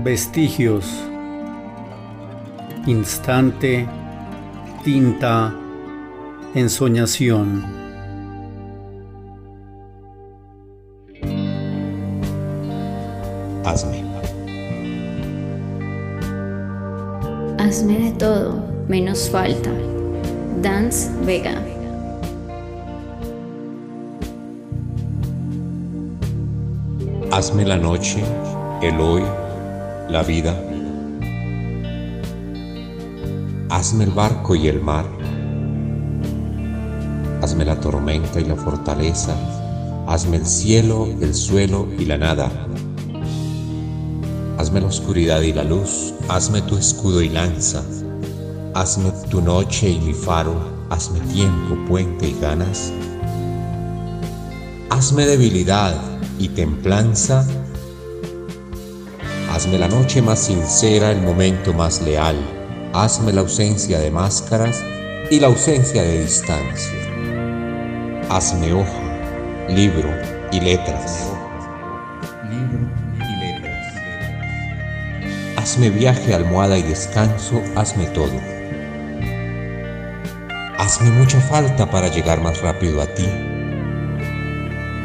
Vestigios. Instante. Tinta. Ensoñación. Hazme. Hazme de todo, menos falta. Dance Vega. Hazme la noche, el hoy, la vida. Hazme el barco y el mar. Hazme la tormenta y la fortaleza. Hazme el cielo, el suelo y la nada. Hazme la oscuridad y la luz. Hazme tu escudo y lanza. Hazme tu noche y mi faro. Hazme tiempo, puente y ganas. Hazme debilidad y templanza. Hazme la noche más sincera, el momento más leal. Hazme la ausencia de máscaras y la ausencia de distancia. Hazme hoja, libro y letras. Libro y letras. Hazme viaje, almohada y descanso, hazme todo. Hazme mucha falta para llegar más rápido a ti.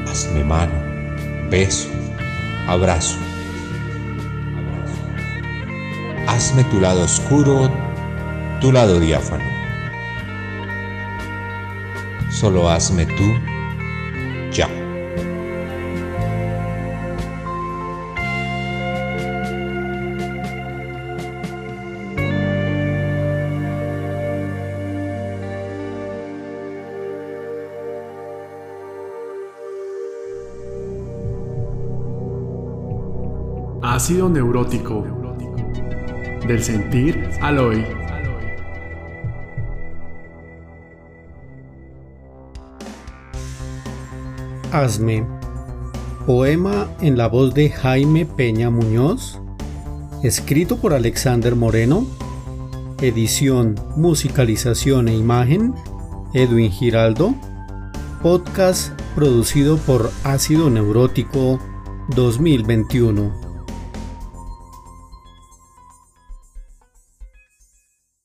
Hazme mano, beso, abrazo. Hazme tu lado oscuro, tu lado diáfano. Solo hazme tú ya. Ácido neurótico. Del sentir al hoy. Hazme. Poema en la voz de Jaime Peña Muñoz. Escrito por Alexander Moreno. Edición, musicalización e imagen. Edwin Giraldo. Podcast producido por Ácido Neurótico 2021.